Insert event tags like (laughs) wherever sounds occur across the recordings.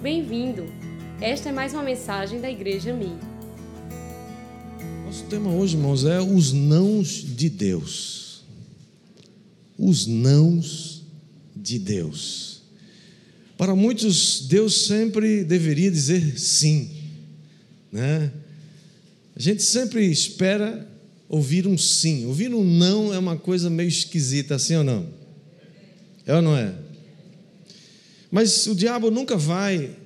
Bem-vindo! Esta é mais uma mensagem da Igreja Mi. Nosso tema hoje, irmãos, é os nãos de Deus. Os nãos de Deus. Para muitos, Deus sempre deveria dizer sim, né? A gente sempre espera ouvir um sim. Ouvir um não é uma coisa meio esquisita, assim ou não? É ou não é? Mas o diabo nunca vai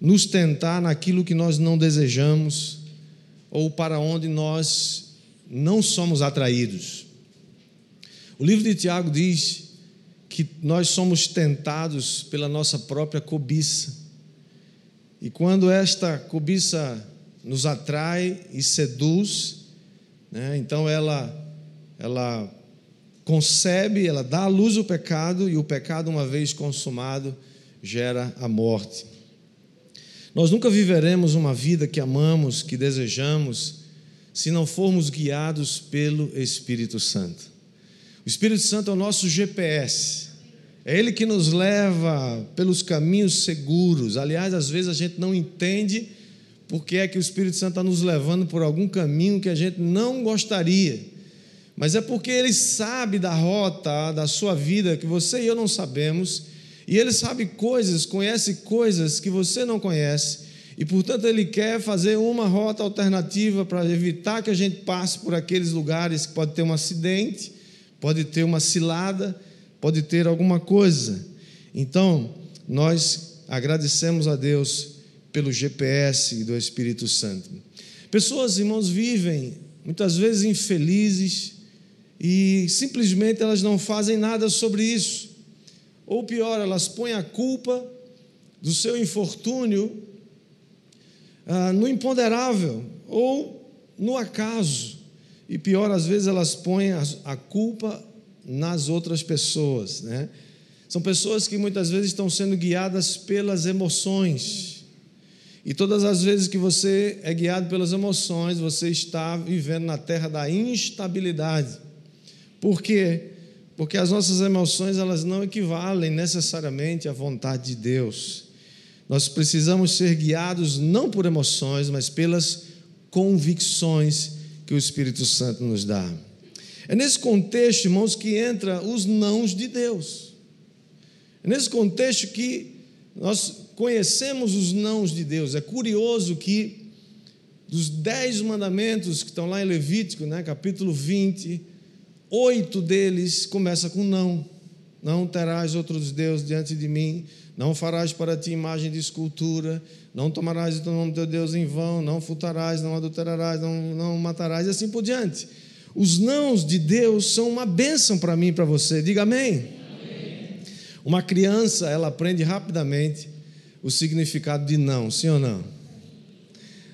nos tentar naquilo que nós não desejamos ou para onde nós não somos atraídos. O livro de Tiago diz que nós somos tentados pela nossa própria cobiça. E quando esta cobiça nos atrai e seduz, né, então ela, ela concebe, ela dá à luz o pecado, e o pecado, uma vez consumado, gera a morte. Nós nunca viveremos uma vida que amamos, que desejamos, se não formos guiados pelo Espírito Santo. O Espírito Santo é o nosso GPS. É Ele que nos leva pelos caminhos seguros. Aliás, às vezes a gente não entende porque é que o Espírito Santo está nos levando por algum caminho que a gente não gostaria. Mas é porque Ele sabe da rota da sua vida que você e eu não sabemos e ele sabe coisas, conhece coisas que você não conhece. E, portanto, ele quer fazer uma rota alternativa para evitar que a gente passe por aqueles lugares que pode ter um acidente, pode ter uma cilada, pode ter alguma coisa. Então, nós agradecemos a Deus pelo GPS do Espírito Santo. Pessoas, irmãos, vivem muitas vezes infelizes e simplesmente elas não fazem nada sobre isso. Ou pior, elas põem a culpa do seu infortúnio ah, no imponderável ou no acaso. E pior, às vezes elas põem a, culpa nas outras pessoas. Né? São pessoas que muitas vezes estão sendo guiadas pelas emoções. E todas as vezes que você é guiado pelas emoções, você está vivendo na terra da instabilidade. Por quê? Porque as nossas emoções elas não equivalem necessariamente à vontade de Deus. Nós precisamos ser guiados não por emoções, mas pelas convicções que o Espírito Santo nos dá. É nesse contexto, irmãos, que entra os nãos de Deus. É nesse contexto que nós conhecemos os nãos de Deus. É curioso que dos dez mandamentos que estão lá em Levítico, né, capítulo 20, oito deles começa com não. Não terás outros deuses diante de mim, não farás para ti imagem de escultura, não tomarás o nome do teu Deus em vão, não furtarás, não adulterarás, não, não matarás, e assim por diante. Os nãos de Deus são uma bênção para mim e para você. Diga amém. amém. Uma criança, ela aprende rapidamente o significado de não, sim ou não?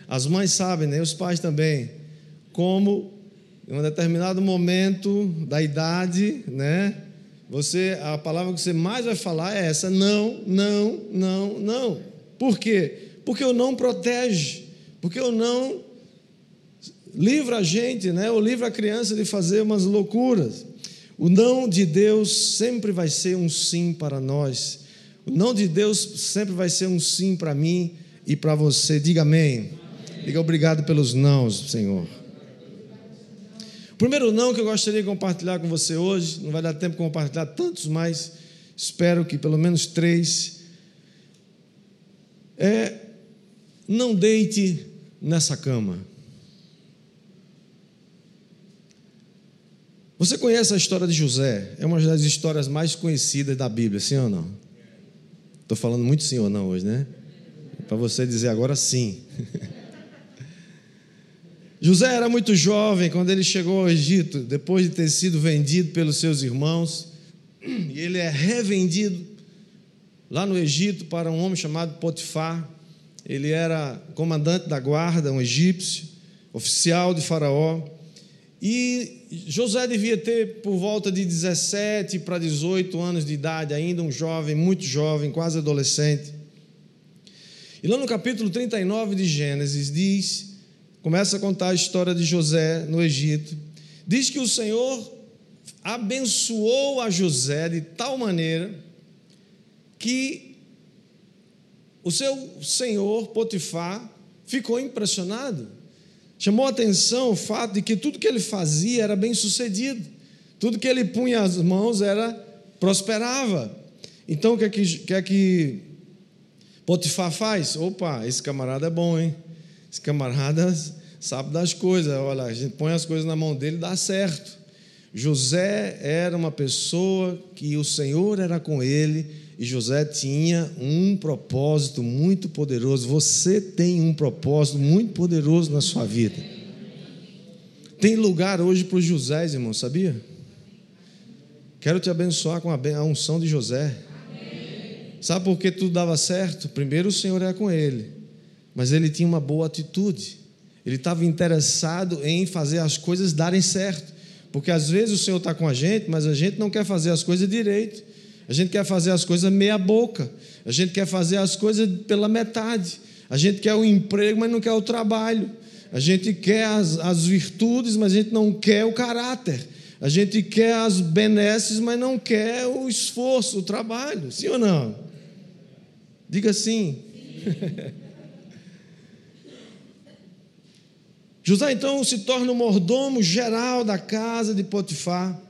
As mães sabem, né? Os pais também, como em um determinado momento da idade, né? Você, a palavra que você mais vai falar é essa: não, não, não, não. Por quê? Porque o não protege, porque o não livra a gente, né? Ou livra a criança de fazer umas loucuras. O não de Deus sempre vai ser um sim para nós. O não de Deus sempre vai ser um sim para mim e para você. Diga amém. amém. Diga obrigado pelos nãos, Senhor primeiro não que eu gostaria de compartilhar com você hoje, não vai dar tempo de compartilhar tantos, mas espero que pelo menos três. É não deite nessa cama. Você conhece a história de José? É uma das histórias mais conhecidas da Bíblia, sim ou não? Estou falando muito sim ou não hoje, né? Para você dizer agora sim. (laughs) José era muito jovem quando ele chegou ao Egito, depois de ter sido vendido pelos seus irmãos, e ele é revendido lá no Egito para um homem chamado Potifar. Ele era comandante da guarda, um egípcio, oficial de Faraó. E José devia ter por volta de 17 para 18 anos de idade, ainda um jovem, muito jovem, quase adolescente. E lá no capítulo 39 de Gênesis diz começa a contar a história de José no Egito. Diz que o Senhor abençoou a José de tal maneira que o seu senhor Potifar ficou impressionado. Chamou atenção o fato de que tudo que ele fazia era bem sucedido. Tudo que ele punha as mãos era prosperava. Então o que é que, que, é que Potifar faz? Opa, esse camarada é bom, hein? Esse camarada sabe das coisas. Olha, a gente põe as coisas na mão dele, dá certo. José era uma pessoa que o Senhor era com ele e José tinha um propósito muito poderoso. Você tem um propósito muito poderoso na sua vida. Tem lugar hoje para os José, irmão, sabia? Quero te abençoar com a unção de José. Sabe por que tudo dava certo? Primeiro, o Senhor era com ele, mas ele tinha uma boa atitude. Ele estava interessado em fazer as coisas darem certo. Porque às vezes o Senhor está com a gente, mas a gente não quer fazer as coisas direito. A gente quer fazer as coisas meia boca. A gente quer fazer as coisas pela metade. A gente quer o emprego, mas não quer o trabalho. A gente quer as, as virtudes, mas a gente não quer o caráter. A gente quer as benesses, mas não quer o esforço, o trabalho. Sim ou não? Diga sim. (laughs) José então se torna o mordomo geral da casa de Potifar.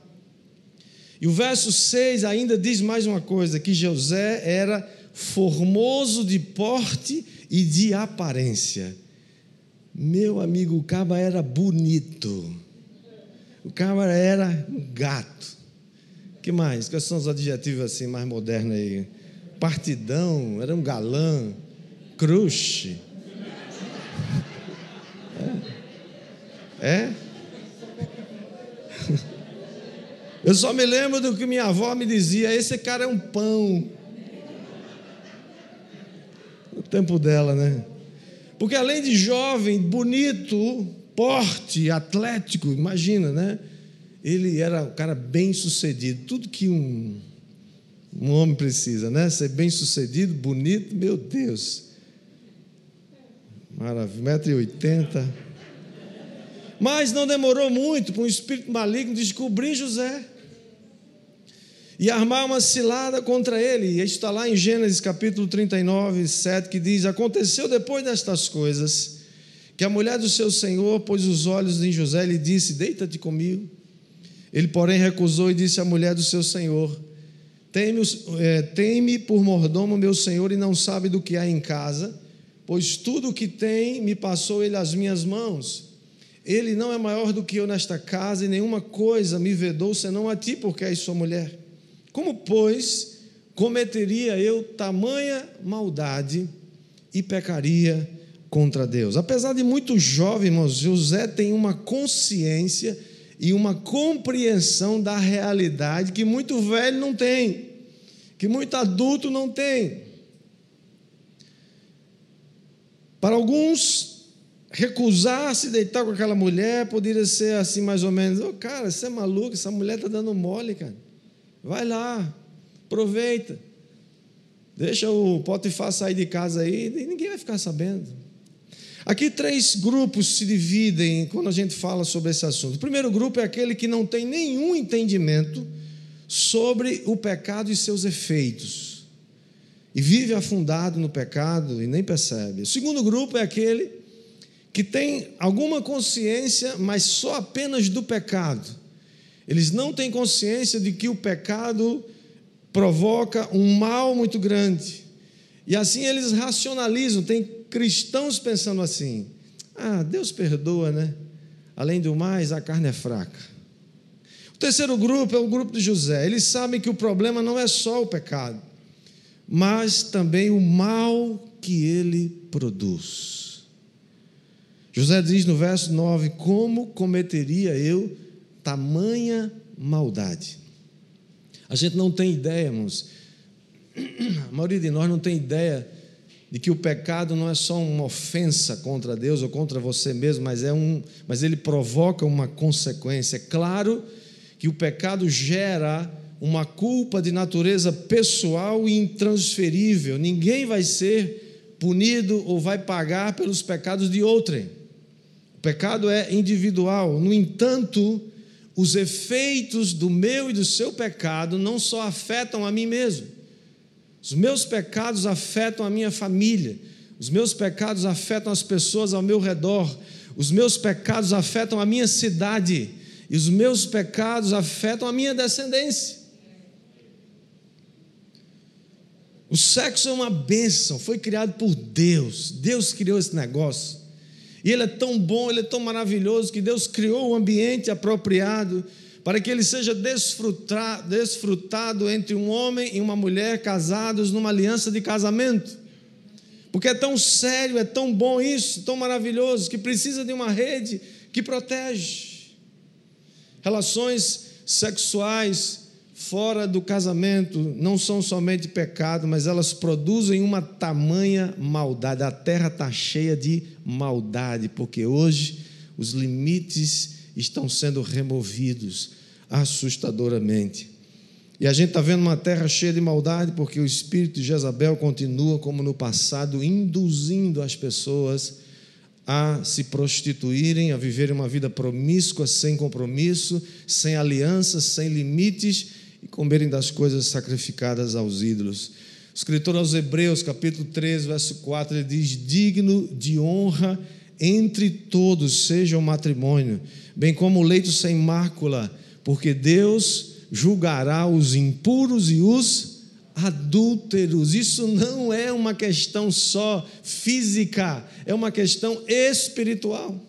E o verso 6 ainda diz mais uma coisa: que José era formoso de porte e de aparência. Meu amigo, o caba era bonito. O caba era um gato. que mais? Quais são os adjetivos assim mais modernos aí? Partidão, era um galã, crush. (laughs) É? É? Eu só me lembro do que minha avó me dizia: esse cara é um pão. No tempo dela, né? Porque além de jovem, bonito, porte, atlético, imagina, né? Ele era um cara bem sucedido, tudo que um, um homem precisa, né? Ser bem sucedido, bonito, meu Deus. Maravilha, 1,80m. Mas não demorou muito para um espírito maligno descobrir José e armar uma cilada contra ele. E está lá em Gênesis capítulo 39, 7, que diz: Aconteceu depois destas coisas que a mulher do seu senhor pôs os olhos em José e lhe disse: Deita-te comigo. Ele, porém, recusou e disse à mulher do seu senhor: Teme, é, teme por mordomo meu senhor e não sabe do que há em casa, pois tudo o que tem me passou ele às minhas mãos. Ele não é maior do que eu nesta casa, e nenhuma coisa me vedou senão a ti, porque és sua mulher. Como, pois, cometeria eu tamanha maldade e pecaria contra Deus? Apesar de muito jovem, irmãos, José tem uma consciência e uma compreensão da realidade que muito velho não tem, que muito adulto não tem. Para alguns, recusar se deitar com aquela mulher poderia ser assim, mais ou menos: oh, cara, você é maluco, essa mulher está dando mole, cara. Vai lá, aproveita. Deixa o Potifar sair de casa aí e ninguém vai ficar sabendo. Aqui três grupos se dividem quando a gente fala sobre esse assunto. O primeiro grupo é aquele que não tem nenhum entendimento sobre o pecado e seus efeitos. E vive afundado no pecado e nem percebe. O segundo grupo é aquele que tem alguma consciência, mas só apenas do pecado eles não têm consciência de que o pecado provoca um mal muito grande. E assim eles racionalizam. Tem cristãos pensando assim: ah, Deus perdoa, né? Além do mais, a carne é fraca. O terceiro grupo é o grupo de José. Eles sabem que o problema não é só o pecado, mas também o mal que ele produz. José diz no verso 9: Como cometeria eu tamanha maldade. A gente não tem ideia, irmãos. A maioria de nós não tem ideia de que o pecado não é só uma ofensa contra Deus ou contra você mesmo, mas é um, mas ele provoca uma consequência. É claro que o pecado gera uma culpa de natureza pessoal e intransferível. Ninguém vai ser punido ou vai pagar pelos pecados de outrem. Pecado é individual. No entanto, os efeitos do meu e do seu pecado não só afetam a mim mesmo, Os meus pecados afetam a minha família. Os meus pecados afetam as pessoas ao meu redor. Os meus pecados afetam a minha cidade. E os meus pecados afetam a minha descendência. O sexo é uma bênção, foi criado por Deus. Deus criou esse negócio. E ele é tão bom, ele é tão maravilhoso que Deus criou o um ambiente apropriado para que ele seja desfrutado entre um homem e uma mulher casados numa aliança de casamento. Porque é tão sério, é tão bom isso, tão maravilhoso, que precisa de uma rede que protege. Relações sexuais fora do casamento não são somente pecado, mas elas produzem uma tamanha maldade. A terra está cheia de maldade, porque hoje os limites estão sendo removidos assustadoramente. E a gente está vendo uma terra cheia de maldade, porque o espírito de Jezabel continua, como no passado, induzindo as pessoas a se prostituírem, a viverem uma vida promíscua, sem compromisso, sem alianças, sem limites e comerem das coisas sacrificadas aos ídolos. O escritor aos Hebreus, capítulo 13, verso 4, ele diz: Digno de honra entre todos seja o matrimônio, bem como o leito sem mácula, porque Deus julgará os impuros e os adúlteros. Isso não é uma questão só física, é uma questão espiritual.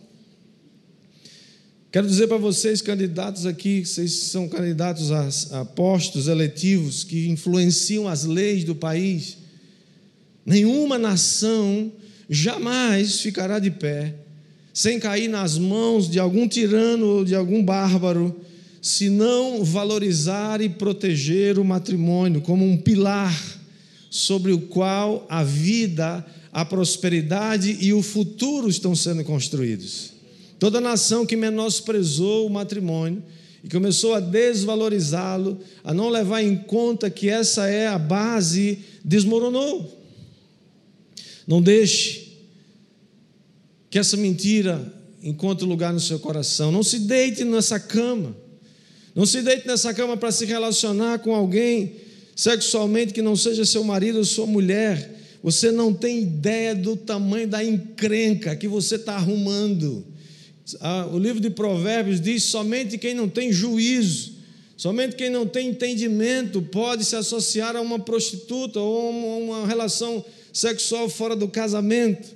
Quero dizer para vocês, candidatos aqui, vocês são candidatos a, a postos eletivos que influenciam as leis do país. Nenhuma nação jamais ficará de pé sem cair nas mãos de algum tirano ou de algum bárbaro se não valorizar e proteger o matrimônio como um pilar sobre o qual a vida, a prosperidade e o futuro estão sendo construídos. Toda nação que menosprezou o matrimônio e começou a desvalorizá-lo, a não levar em conta que essa é a base, desmoronou. Não deixe que essa mentira encontre lugar no seu coração. Não se deite nessa cama não se deite nessa cama para se relacionar com alguém sexualmente que não seja seu marido ou sua mulher. Você não tem ideia do tamanho da encrenca que você está arrumando. Ah, o livro de Provérbios diz: somente quem não tem juízo, somente quem não tem entendimento pode se associar a uma prostituta ou a uma relação sexual fora do casamento.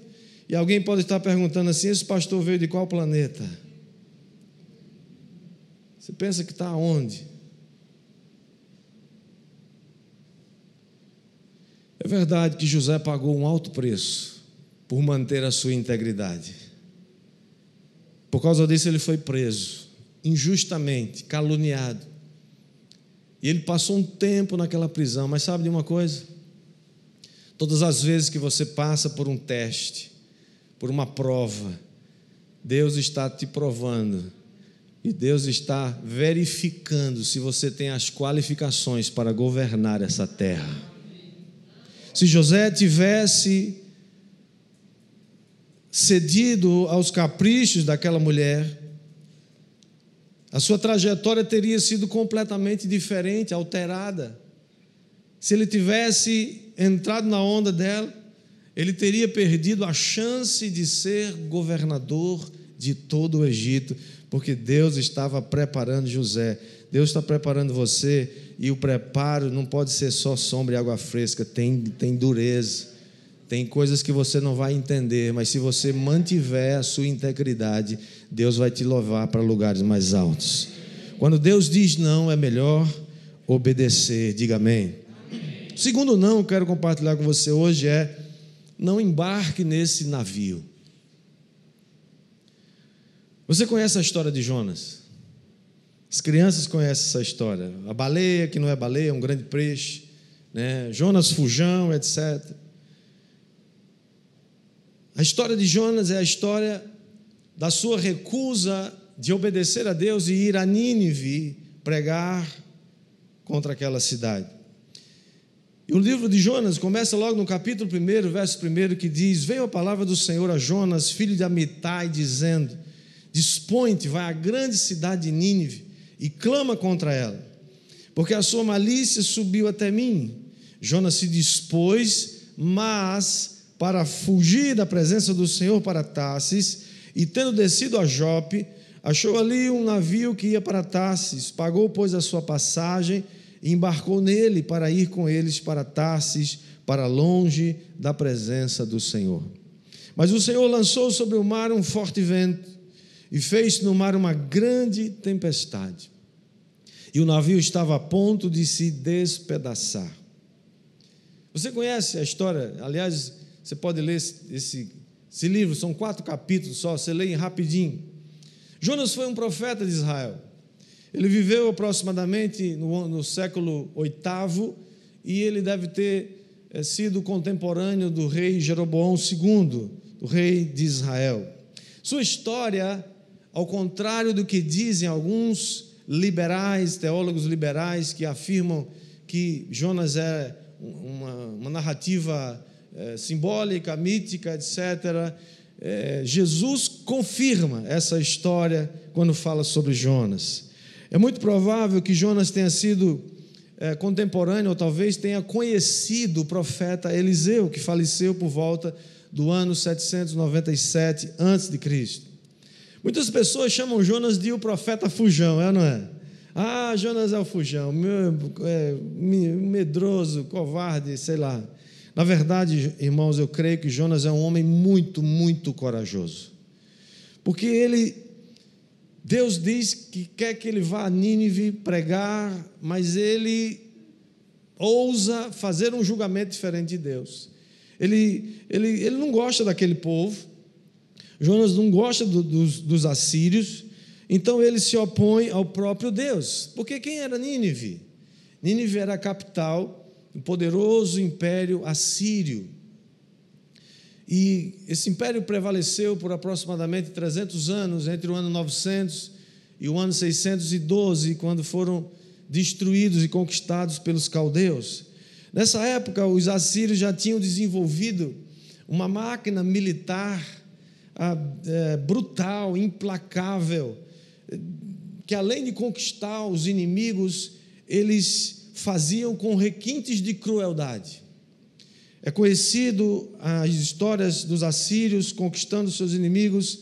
E alguém pode estar perguntando assim: esse pastor veio de qual planeta? Você pensa que está onde? É verdade que José pagou um alto preço por manter a sua integridade. Por causa disso, ele foi preso, injustamente, caluniado. E ele passou um tempo naquela prisão, mas sabe de uma coisa? Todas as vezes que você passa por um teste, por uma prova, Deus está te provando e Deus está verificando se você tem as qualificações para governar essa terra. Se José tivesse cedido aos caprichos daquela mulher, a sua trajetória teria sido completamente diferente, alterada. Se ele tivesse entrado na onda dela, ele teria perdido a chance de ser governador de todo o Egito porque Deus estava preparando José. Deus está preparando você e o preparo não pode ser só sombra e água fresca, tem, tem dureza, tem coisas que você não vai entender, mas se você mantiver a sua integridade, Deus vai te levar para lugares mais altos. Quando Deus diz não, é melhor obedecer, diga amém. amém. Segundo não, quero compartilhar com você hoje é não embarque nesse navio. Você conhece a história de Jonas? As crianças conhecem essa história. A baleia, que não é baleia, é um grande peixe. Né? Jonas fujão, etc. A história de Jonas é a história da sua recusa de obedecer a Deus e ir a Nínive pregar contra aquela cidade. E o livro de Jonas começa logo no capítulo 1, verso 1, que diz: Veio a palavra do Senhor a Jonas, filho de Amitai, dizendo: Dispõe-te, vai à grande cidade de Nínive e clama contra ela, porque a sua malícia subiu até mim. Jonas se dispôs, mas para fugir da presença do Senhor para Tarsis, e tendo descido a Jope, achou ali um navio que ia para Tarsis, pagou, pois, a sua passagem e embarcou nele para ir com eles para Tarsis, para longe da presença do Senhor. Mas o Senhor lançou sobre o mar um forte vento e fez no mar uma grande tempestade. E o navio estava a ponto de se despedaçar. Você conhece a história? Aliás, você pode ler esse, esse livro, são quatro capítulos só, você lê rapidinho. Jonas foi um profeta de Israel. Ele viveu aproximadamente no, no século VIII e ele deve ter é, sido contemporâneo do rei Jeroboão II, do rei de Israel. Sua história, ao contrário do que dizem alguns liberais, teólogos liberais, que afirmam que Jonas é uma, uma narrativa é, simbólica, mítica, etc. É, Jesus confirma essa história quando fala sobre Jonas. É muito provável que Jonas tenha sido é, contemporâneo, ou talvez tenha conhecido o profeta Eliseu, que faleceu por volta do ano 797 a.C. Muitas pessoas chamam Jonas de o profeta fujão, é ou não é? Ah, Jonas é o fujão, é, medroso, covarde, sei lá. Na verdade, irmãos, eu creio que Jonas é um homem muito, muito corajoso. Porque ele, Deus diz que quer que ele vá a Nínive pregar, mas ele ousa fazer um julgamento diferente de Deus. Ele, ele, ele não gosta daquele povo, Jonas não gosta do, dos, dos assírios, então ele se opõe ao próprio Deus. Porque quem era Nínive? Nínive era a capital do poderoso império assírio. E esse império prevaleceu por aproximadamente 300 anos, entre o ano 900 e o ano 612, quando foram destruídos e conquistados pelos caldeus. Nessa época, os assírios já tinham desenvolvido uma máquina militar é, brutal, implacável, que além de conquistar os inimigos, eles faziam com requintes de crueldade. É conhecido as histórias dos assírios conquistando seus inimigos,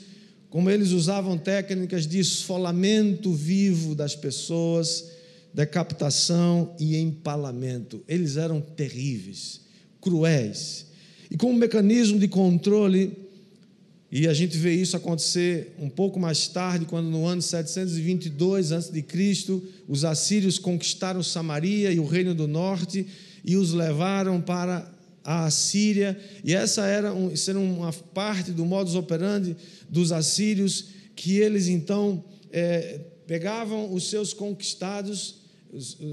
como eles usavam técnicas de esfolamento vivo das pessoas, decapitação e empalamento. Eles eram terríveis, cruéis. E com um mecanismo de controle, e a gente vê isso acontecer um pouco mais tarde, quando no ano 722 a.C., os assírios conquistaram Samaria e o reino do norte e os levaram para a Assíria, e essa era, um, era uma parte do modus operandi dos assírios, que eles então é, pegavam os seus conquistados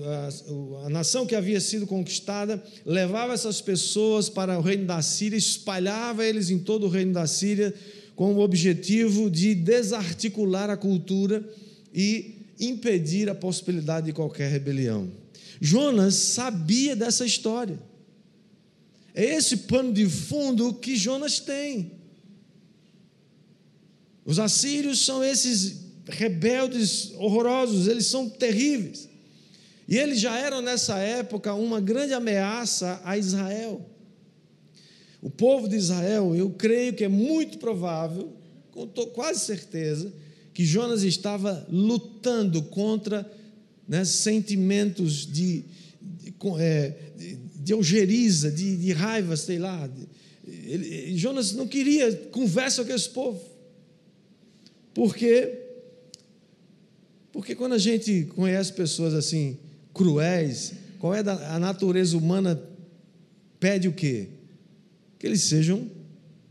a, a, nação que havia sido conquistada levava essas pessoas para o reino da Síria, espalhava eles em todo o reino da Síria, com o objetivo de desarticular a cultura e impedir a possibilidade de qualquer rebelião. Jonas sabia dessa história. É esse pano de fundo que Jonas tem. Os assírios são esses rebeldes horrorosos, eles são terríveis. E eles já eram nessa época uma grande ameaça a Israel. O povo de Israel, eu creio que é muito provável, com quase certeza, que Jonas estava lutando contra né, sentimentos de, de, é, de, de algeriza, de, de, raiva, sei lá. Ele, Jonas não queria conversa com esse povo. Por quê? Porque quando a gente conhece pessoas assim, cruéis, qual é a natureza humana? Pede o quê? Que eles sejam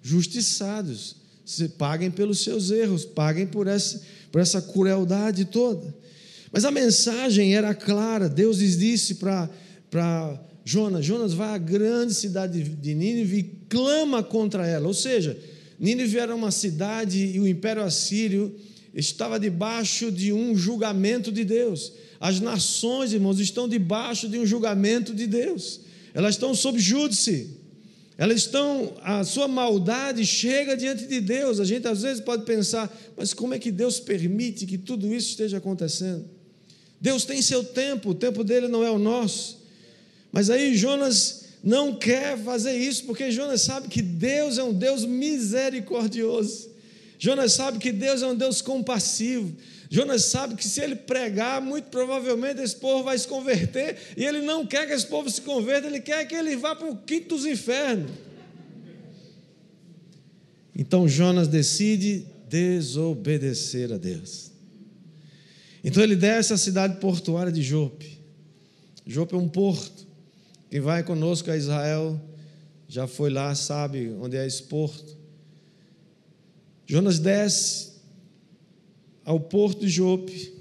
justiçados, se paguem pelos seus erros, paguem por essa, por essa crueldade toda. Mas a mensagem era clara, Deus disse para Jonas: Jonas vai à grande cidade de Nínive e clama contra ela. Ou seja, Nínive era uma cidade e o império assírio estava debaixo de um julgamento de Deus. As nações, irmãos, estão debaixo de um julgamento de Deus. Elas estão sob júdice. Elas estão, a sua maldade chega diante de Deus. A gente às vezes pode pensar, mas como é que Deus permite que tudo isso esteja acontecendo? Deus tem seu tempo, o tempo dele não é o nosso. Mas aí Jonas não quer fazer isso, porque Jonas sabe que Deus é um Deus misericordioso. Jonas sabe que Deus é um Deus compassivo. Jonas sabe que se ele pregar, muito provavelmente esse povo vai se converter, e ele não quer que esse povo se converta, ele quer que ele vá para o quinto dos infernos. Então Jonas decide desobedecer a Deus. Então ele desce à cidade portuária de Jope. Jope é um porto. Quem vai conosco a Israel já foi lá, sabe onde é esse porto. Jonas desce ao porto de Jope,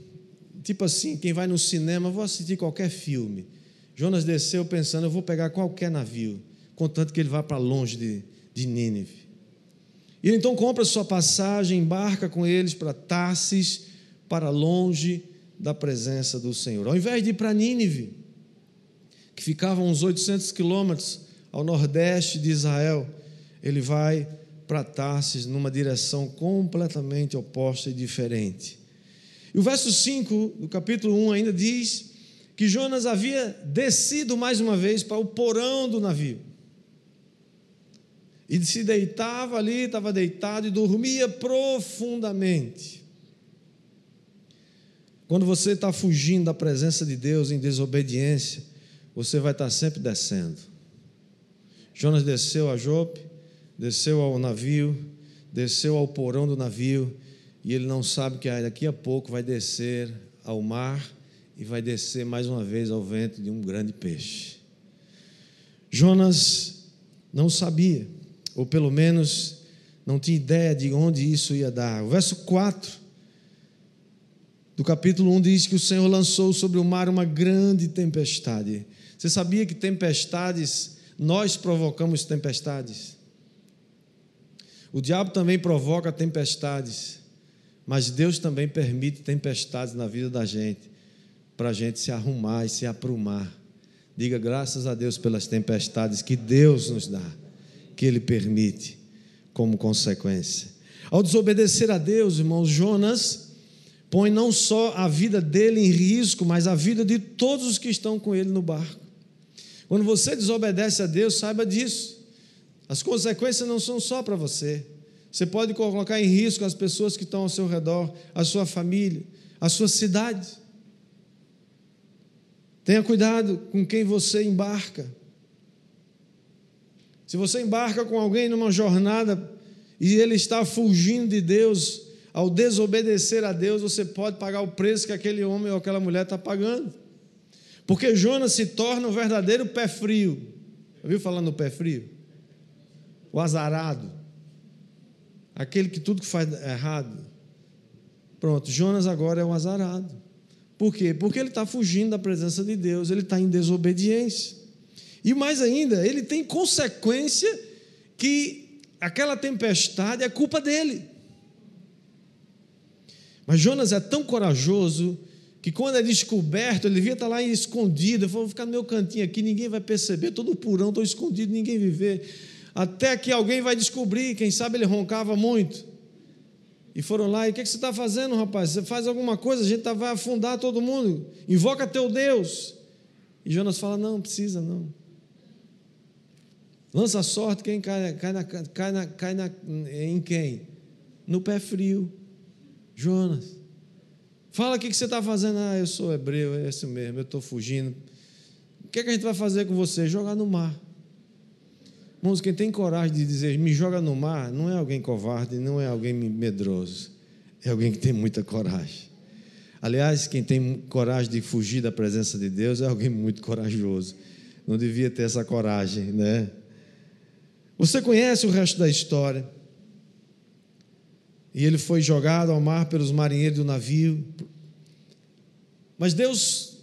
tipo assim, quem vai no cinema, vou assistir qualquer filme. Jonas desceu pensando, eu vou pegar qualquer navio, contanto que ele vá para longe de, de Nínive. E ele então compra sua passagem, embarca com eles para Tarsis, para longe da presença do Senhor. Ao invés de ir para Nínive, que ficava uns 800 quilômetros ao nordeste de Israel, ele vai para Tarsis numa direção completamente oposta e diferente. E o verso 5 do capítulo 1 ainda diz que Jonas havia descido mais uma vez para o porão do navio. E se deitava ali, estava deitado e dormia profundamente. Quando você está fugindo da presença de Deus em desobediência, você vai estar sempre descendo. Jonas desceu a Jope, desceu ao navio, desceu ao porão do navio, e ele não sabe que daqui a pouco vai descer ao mar e vai descer mais uma vez ao vento de um grande peixe. Jonas não sabia, ou pelo menos não tinha ideia de onde isso ia dar. O verso 4 do capítulo 1 diz que o Senhor lançou sobre o mar uma grande tempestade. Você sabia que tempestades, nós provocamos tempestades? O diabo também provoca tempestades, mas Deus também permite tempestades na vida da gente, para a gente se arrumar e se aprumar. Diga graças a Deus pelas tempestades que Deus nos dá, que Ele permite como consequência. Ao desobedecer a Deus, irmãos, Jonas põe não só a vida dele em risco, mas a vida de todos os que estão com ele no barco. Quando você desobedece a Deus, saiba disso. As consequências não são só para você. Você pode colocar em risco as pessoas que estão ao seu redor, a sua família, a sua cidade. Tenha cuidado com quem você embarca. Se você embarca com alguém numa jornada e ele está fugindo de Deus, ao desobedecer a Deus, você pode pagar o preço que aquele homem ou aquela mulher está pagando. Porque Jonas se torna um verdadeiro pé frio. Ouviu falando no pé frio? O azarado, aquele que tudo que faz errado. Pronto, Jonas agora é um azarado. Por quê? Porque ele está fugindo da presença de Deus, ele está em desobediência. E mais ainda, ele tem consequência que aquela tempestade é culpa dele. Mas Jonas é tão corajoso que quando é descoberto, ele devia estar lá escondido. Falou: vou ficar no meu cantinho aqui, ninguém vai perceber, todo purão, estou escondido, ninguém vai ver até que alguém vai descobrir, quem sabe ele roncava muito. E foram lá, e o que, você está fazendo, rapaz? Você faz alguma coisa, a gente tá, vai afundar todo mundo. Invoca teu Deus. E Jonas fala: Não, precisa não. Lança a sorte, quem cai, cai, na, cai, na, cai na, em quem? No pé frio. Jonas. Fala o que, você está fazendo. Ah, eu sou hebreu, é esse mesmo, eu estou fugindo. O que, que a gente vai fazer com você? Jogar no mar. Irmãos, quem tem coragem de dizer me joga no mar, não é alguém covarde, não é alguém medroso, é alguém que tem muita coragem. Aliás, quem tem coragem de fugir da presença de Deus é alguém muito corajoso. Não devia ter essa coragem, né? Você conhece o resto da história. E ele foi jogado ao mar pelos marinheiros do navio. Mas Deus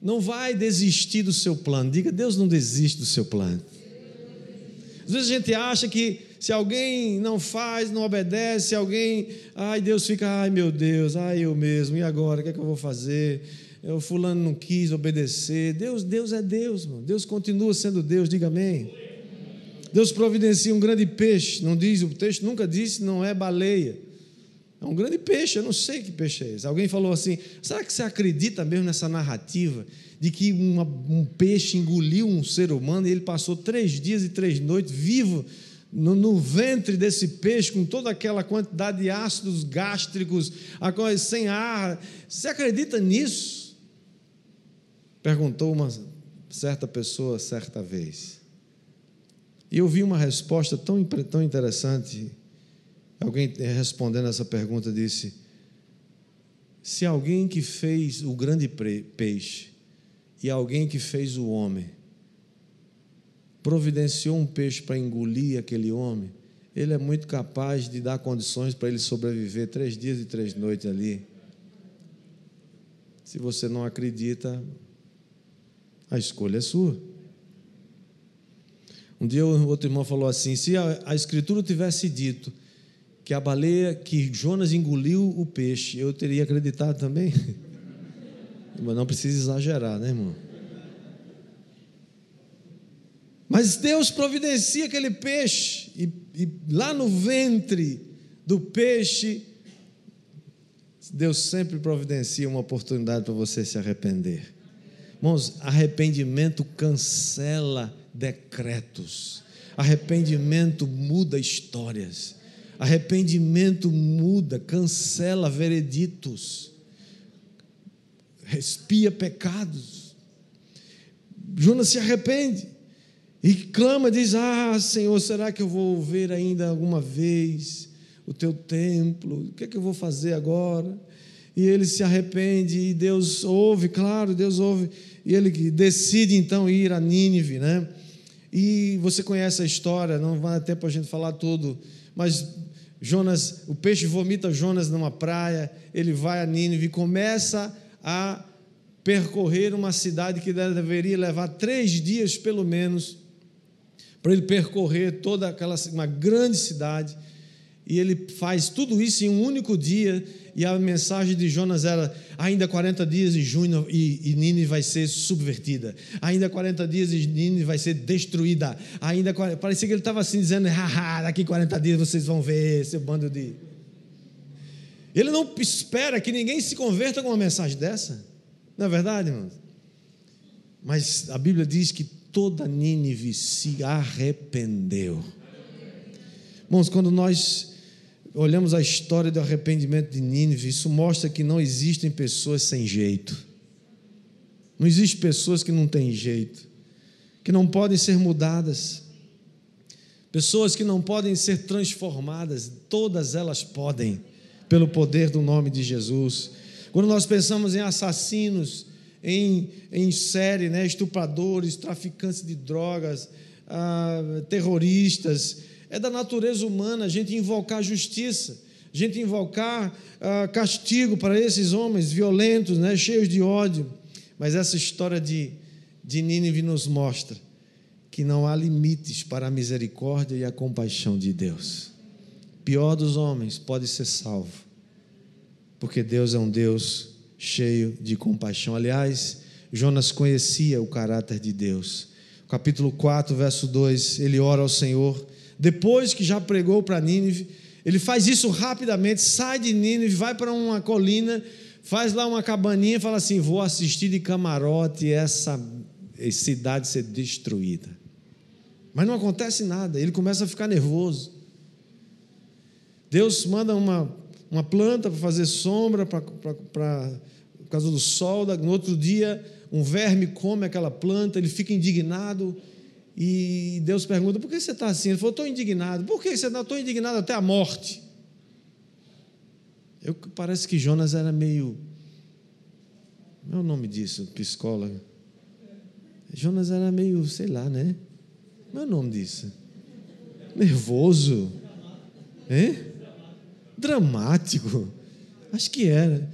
não vai desistir do seu plano. Diga, Deus não desiste do seu plano. Às vezes a gente acha que se alguém não faz, não obedece, se alguém, ai, Deus fica, ai meu Deus, ai eu mesmo, e agora, o que é que eu vou fazer? O fulano não quis obedecer. Deus, Deus é Deus, mano. Deus continua sendo Deus, diga amém. Deus providencia um grande peixe, não diz, o texto nunca disse, não é baleia. É um grande peixe, eu não sei que peixe é esse. Alguém falou assim: será que você acredita mesmo nessa narrativa de que uma, um peixe engoliu um ser humano e ele passou três dias e três noites vivo no, no, ventre desse peixe, com toda aquela quantidade de ácidos gástricos, sem ar. Você acredita nisso? Perguntou uma certa pessoa certa vez. E eu vi uma resposta tão, tão interessante. Alguém respondendo essa pergunta disse: Se alguém que fez o grande peixe e alguém que fez o homem providenciou um peixe para engolir aquele homem, ele é muito capaz de dar condições para ele sobreviver três dias e três noites ali. Se você não acredita, a escolha é sua. Um dia outro irmão falou assim: se a, a escritura tivesse dito que a baleia, que Jonas engoliu o peixe, eu teria acreditado também. (laughs) Mas não precisa exagerar, né, irmão? Mas Deus providencia aquele peixe, e, e lá no ventre do peixe, Deus sempre providencia uma oportunidade para você se arrepender. Irmãos, arrependimento cancela decretos, arrependimento muda histórias, arrependimento muda, cancela vereditos, respia pecados. Jonas se arrepende. E clama, diz: Ah, Senhor, será que eu vou ver ainda alguma vez o teu templo? O que é que eu vou fazer agora? E ele se arrepende, e Deus ouve, claro, Deus ouve, e ele decide então ir a Nínive, né? E você conhece a história, não vai ter tempo a gente falar tudo, mas Jonas, o peixe vomita Jonas numa praia, ele vai a Nínive e começa a percorrer uma cidade que deveria levar três dias pelo menos para ele percorrer toda aquela uma grande cidade. E ele faz tudo isso em um único dia. E a mensagem de Jonas era: ainda 40 dias e junho e, e Nínive vai ser subvertida. Ainda 40 dias e Nínive vai ser destruída. Ainda parecia que ele estava assim dizendo: haha, daqui 40 dias vocês vão ver seu bando de. Ele não espera que ninguém se converta com uma mensagem dessa. Não é verdade, irmãos? Mas a Bíblia diz que toda Nínive se arrependeu. Irmãos, quando nós olhamos a história do arrependimento de Nínive, isso mostra que não existem pessoas sem jeito. Não existem pessoas que não têm jeito, que não podem ser mudadas. Pessoas que não podem ser transformadas, todas elas podem, pelo poder do nome de Jesus. Quando nós pensamos em assassinos, em, em série, né? estupradores, traficantes de drogas, ah, terroristas. É da natureza humana a gente invocar justiça, a gente invocar ah, castigo para esses homens violentos, né? cheios de ódio. Mas essa história de, de Nínive nos mostra que não há limites para a misericórdia e a compaixão de Deus. Pior dos homens pode ser salvo, porque Deus é um Deus cheio de compaixão. Aliás, Jonas conhecia o caráter de Deus. Capítulo 4, verso 2, ele ora ao Senhor, depois que já pregou para Nínive, ele faz isso rapidamente, sai de Nínive, vai para uma colina, faz lá uma cabaninha e fala assim: Vou assistir de camarote essa cidade ser destruída. Mas não acontece nada, ele começa a ficar nervoso. Deus manda uma, uma planta para fazer sombra, para causa do sol, no outro dia um verme come aquela planta, ele fica indignado e Deus pergunta: por que você está assim? Ele falou: estou indignado. Por que você está? Indignado até a morte. Eu, parece que Jonas era meio. Não é o nome disso, psicólogo. Jonas era meio, sei lá, né? Não é o nome disso. Nervoso. Hein? Dramático. Acho que era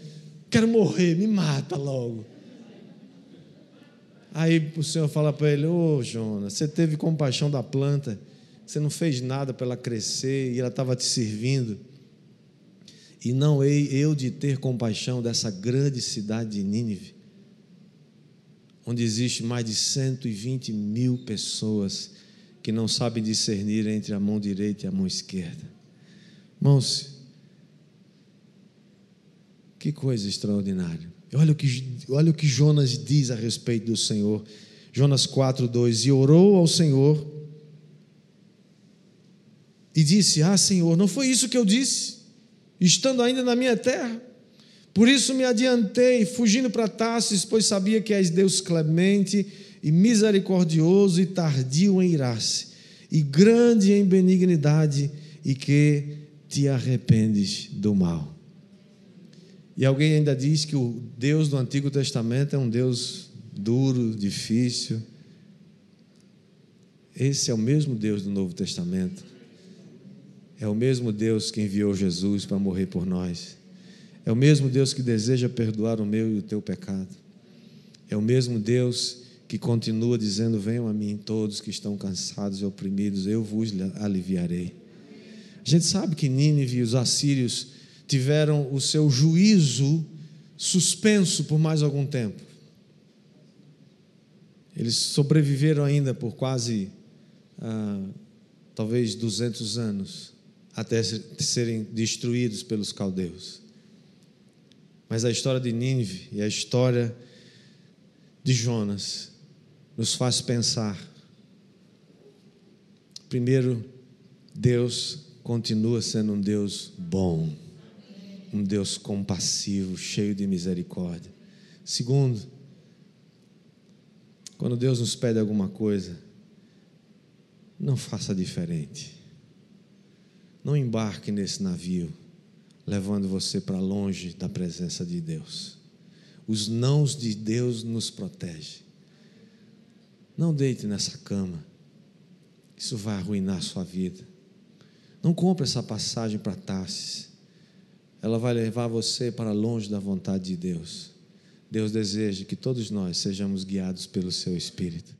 quero morrer, me mata logo. Aí o Senhor fala para ele: Ô oh, Jonas, você teve compaixão da planta, você não fez nada para ela crescer e ela estava te servindo. E não hei eu de ter compaixão dessa grande cidade de Nínive, onde existe mais de 120 mil pessoas que não sabem discernir entre a mão direita e a mão esquerda. Irmãos, Que coisa extraordinária. Olha o que, olha o que Jonas diz a respeito do Senhor. Jonas 4, 2: E orou ao Senhor e disse: Ah, Senhor, não foi isso que eu disse, estando ainda na minha terra? Por isso me adiantei, fugindo para Tarsis, pois sabia que és Deus clemente e misericordioso e tardio em irar-se, e grande em benignidade, e que te arrependes do mal. E alguém ainda diz que o Deus do Antigo Testamento é um Deus duro, difícil. Esse é o mesmo Deus do Novo Testamento. É o mesmo Deus que enviou Jesus para morrer por nós. É o mesmo Deus que deseja perdoar o meu e o teu pecado. É o mesmo Deus que continua dizendo: Venham a mim todos que estão cansados e oprimidos, eu vos aliviarei. A gente sabe que Nínive e os assírios tiveram o seu juízo suspenso por mais algum tempo. Eles sobreviveram ainda por quase, ah, talvez, 200 anos, até serem destruídos pelos caldeus. Mas a história de Nínive e a história de Jonas nos faz pensar. Primeiro, Deus continua sendo um Deus bom, um Deus compassivo, cheio de misericórdia. Segundo, quando Deus nos pede alguma coisa, não faça diferente. Não embarque nesse navio, levando você para longe da presença de Deus. Os nãos de Deus nos protegem. Não deite nessa cama. Isso vai arruinar a sua vida. Não compre essa passagem para Tarsis. Ela vai levar você para longe da vontade de Deus. Deus deseja que todos nós sejamos guiados pelo seu Espírito.